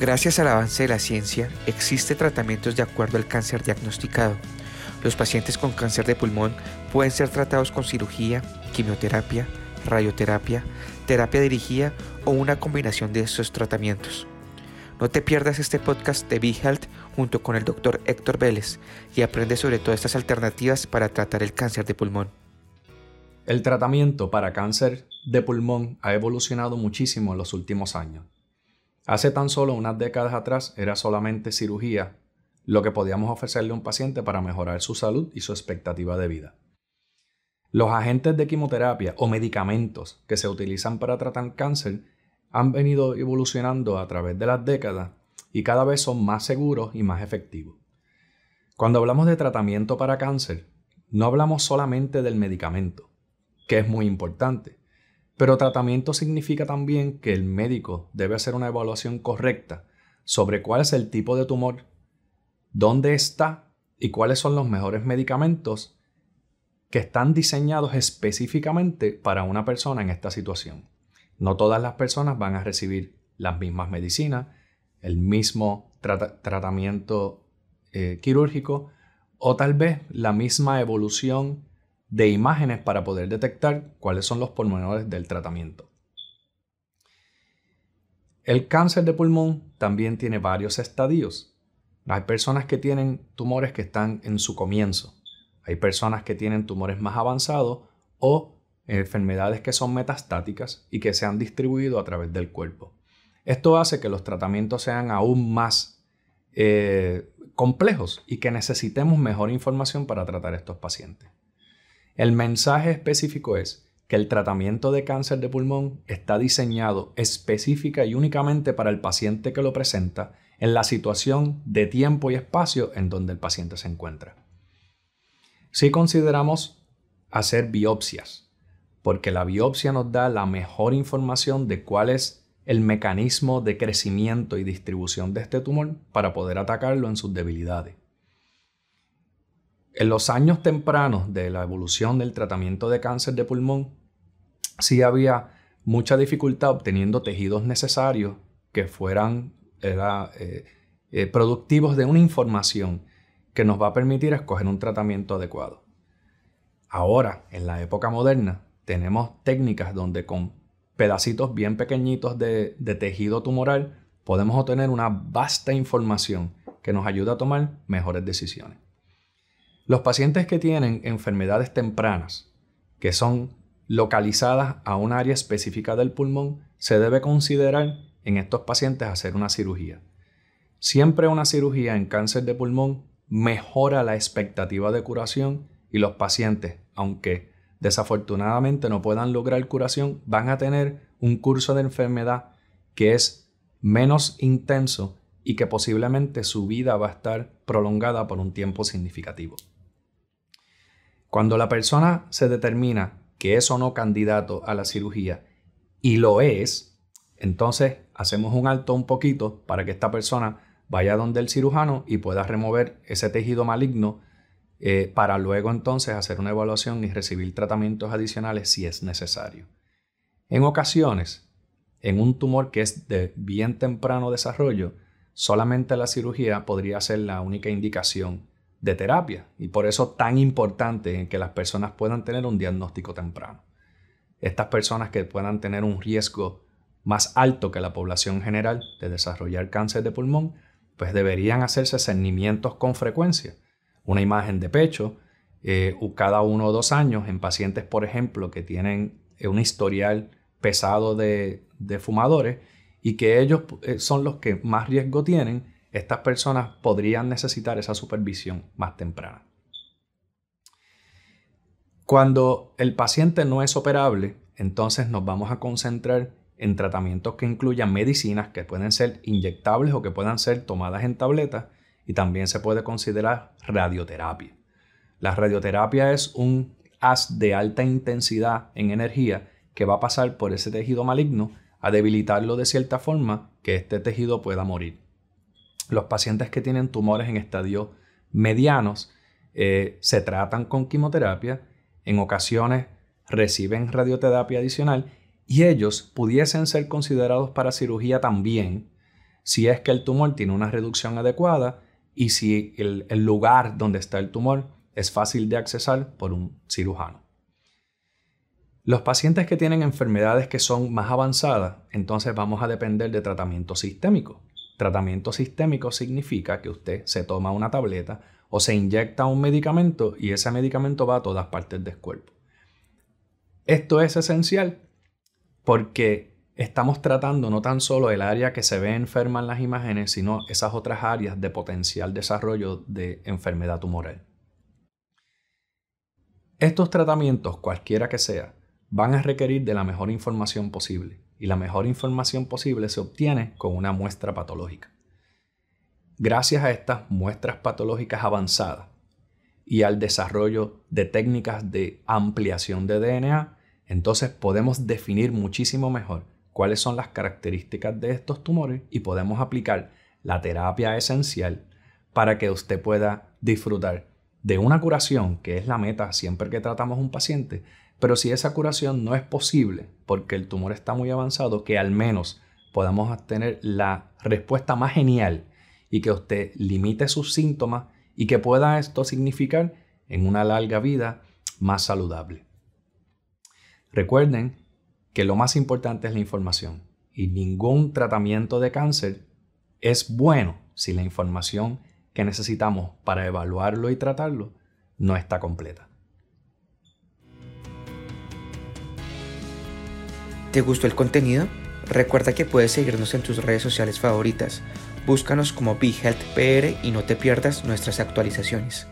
Gracias al avance de la ciencia, existen tratamientos de acuerdo al cáncer diagnosticado. Los pacientes con cáncer de pulmón pueden ser tratados con cirugía, quimioterapia, radioterapia, terapia dirigida o una combinación de estos tratamientos. No te pierdas este podcast de Big Health junto con el doctor Héctor Vélez y aprende sobre todas estas alternativas para tratar el cáncer de pulmón. El tratamiento para cáncer de pulmón ha evolucionado muchísimo en los últimos años. Hace tan solo unas décadas atrás era solamente cirugía lo que podíamos ofrecerle a un paciente para mejorar su salud y su expectativa de vida. Los agentes de quimioterapia o medicamentos que se utilizan para tratar cáncer han venido evolucionando a través de las décadas y cada vez son más seguros y más efectivos. Cuando hablamos de tratamiento para cáncer, no hablamos solamente del medicamento, que es muy importante, pero tratamiento significa también que el médico debe hacer una evaluación correcta sobre cuál es el tipo de tumor, dónde está y cuáles son los mejores medicamentos que están diseñados específicamente para una persona en esta situación. No todas las personas van a recibir las mismas medicinas, el mismo tratamiento eh, quirúrgico o tal vez la misma evolución de imágenes para poder detectar cuáles son los pormenores del tratamiento. El cáncer de pulmón también tiene varios estadios. Hay personas que tienen tumores que están en su comienzo. Hay personas que tienen tumores más avanzados o enfermedades que son metastáticas y que se han distribuido a través del cuerpo. Esto hace que los tratamientos sean aún más eh, complejos y que necesitemos mejor información para tratar a estos pacientes. El mensaje específico es que el tratamiento de cáncer de pulmón está diseñado específica y únicamente para el paciente que lo presenta en la situación de tiempo y espacio en donde el paciente se encuentra. Si consideramos hacer biopsias, porque la biopsia nos da la mejor información de cuál es el mecanismo de crecimiento y distribución de este tumor para poder atacarlo en sus debilidades. En los años tempranos de la evolución del tratamiento de cáncer de pulmón, sí había mucha dificultad obteniendo tejidos necesarios que fueran eh, eh, productivos de una información que nos va a permitir escoger un tratamiento adecuado. Ahora, en la época moderna, tenemos técnicas donde con pedacitos bien pequeñitos de, de tejido tumoral podemos obtener una vasta información que nos ayuda a tomar mejores decisiones. Los pacientes que tienen enfermedades tempranas, que son localizadas a un área específica del pulmón, se debe considerar en estos pacientes hacer una cirugía. Siempre una cirugía en cáncer de pulmón mejora la expectativa de curación y los pacientes, aunque desafortunadamente no puedan lograr curación, van a tener un curso de enfermedad que es menos intenso y que posiblemente su vida va a estar prolongada por un tiempo significativo. Cuando la persona se determina que es o no candidato a la cirugía y lo es, entonces hacemos un alto un poquito para que esta persona vaya donde el cirujano y pueda remover ese tejido maligno eh, para luego entonces hacer una evaluación y recibir tratamientos adicionales si es necesario. En ocasiones, en un tumor que es de bien temprano desarrollo, solamente la cirugía podría ser la única indicación de terapia y por eso tan importante que las personas puedan tener un diagnóstico temprano. Estas personas que puedan tener un riesgo más alto que la población general de desarrollar cáncer de pulmón, pues deberían hacerse cernimientos con frecuencia. Una imagen de pecho eh, cada uno o dos años en pacientes, por ejemplo, que tienen eh, un historial pesado de, de fumadores y que ellos eh, son los que más riesgo tienen estas personas podrían necesitar esa supervisión más temprana. Cuando el paciente no es operable, entonces nos vamos a concentrar en tratamientos que incluyan medicinas que pueden ser inyectables o que puedan ser tomadas en tabletas y también se puede considerar radioterapia. La radioterapia es un haz de alta intensidad en energía que va a pasar por ese tejido maligno a debilitarlo de cierta forma que este tejido pueda morir los pacientes que tienen tumores en estadios medianos eh, se tratan con quimioterapia, en ocasiones reciben radioterapia adicional y ellos pudiesen ser considerados para cirugía también si es que el tumor tiene una reducción adecuada y si el, el lugar donde está el tumor es fácil de accesar por un cirujano. Los pacientes que tienen enfermedades que son más avanzadas, entonces vamos a depender de tratamiento sistémico. Tratamiento sistémico significa que usted se toma una tableta o se inyecta un medicamento y ese medicamento va a todas partes del cuerpo. Esto es esencial porque estamos tratando no tan solo el área que se ve enferma en las imágenes, sino esas otras áreas de potencial desarrollo de enfermedad tumoral. Estos tratamientos, cualquiera que sea, van a requerir de la mejor información posible y la mejor información posible se obtiene con una muestra patológica. Gracias a estas muestras patológicas avanzadas y al desarrollo de técnicas de ampliación de DNA, entonces podemos definir muchísimo mejor cuáles son las características de estos tumores y podemos aplicar la terapia esencial para que usted pueda disfrutar de una curación, que es la meta siempre que tratamos un paciente, pero si esa curación no es posible porque el tumor está muy avanzado, que al menos podamos obtener la respuesta más genial y que usted limite sus síntomas y que pueda esto significar en una larga vida más saludable. Recuerden que lo más importante es la información y ningún tratamiento de cáncer es bueno si la información que necesitamos para evaluarlo y tratarlo no está completa. ¿Te gustó el contenido? Recuerda que puedes seguirnos en tus redes sociales favoritas. Búscanos como BeHealthPR y no te pierdas nuestras actualizaciones.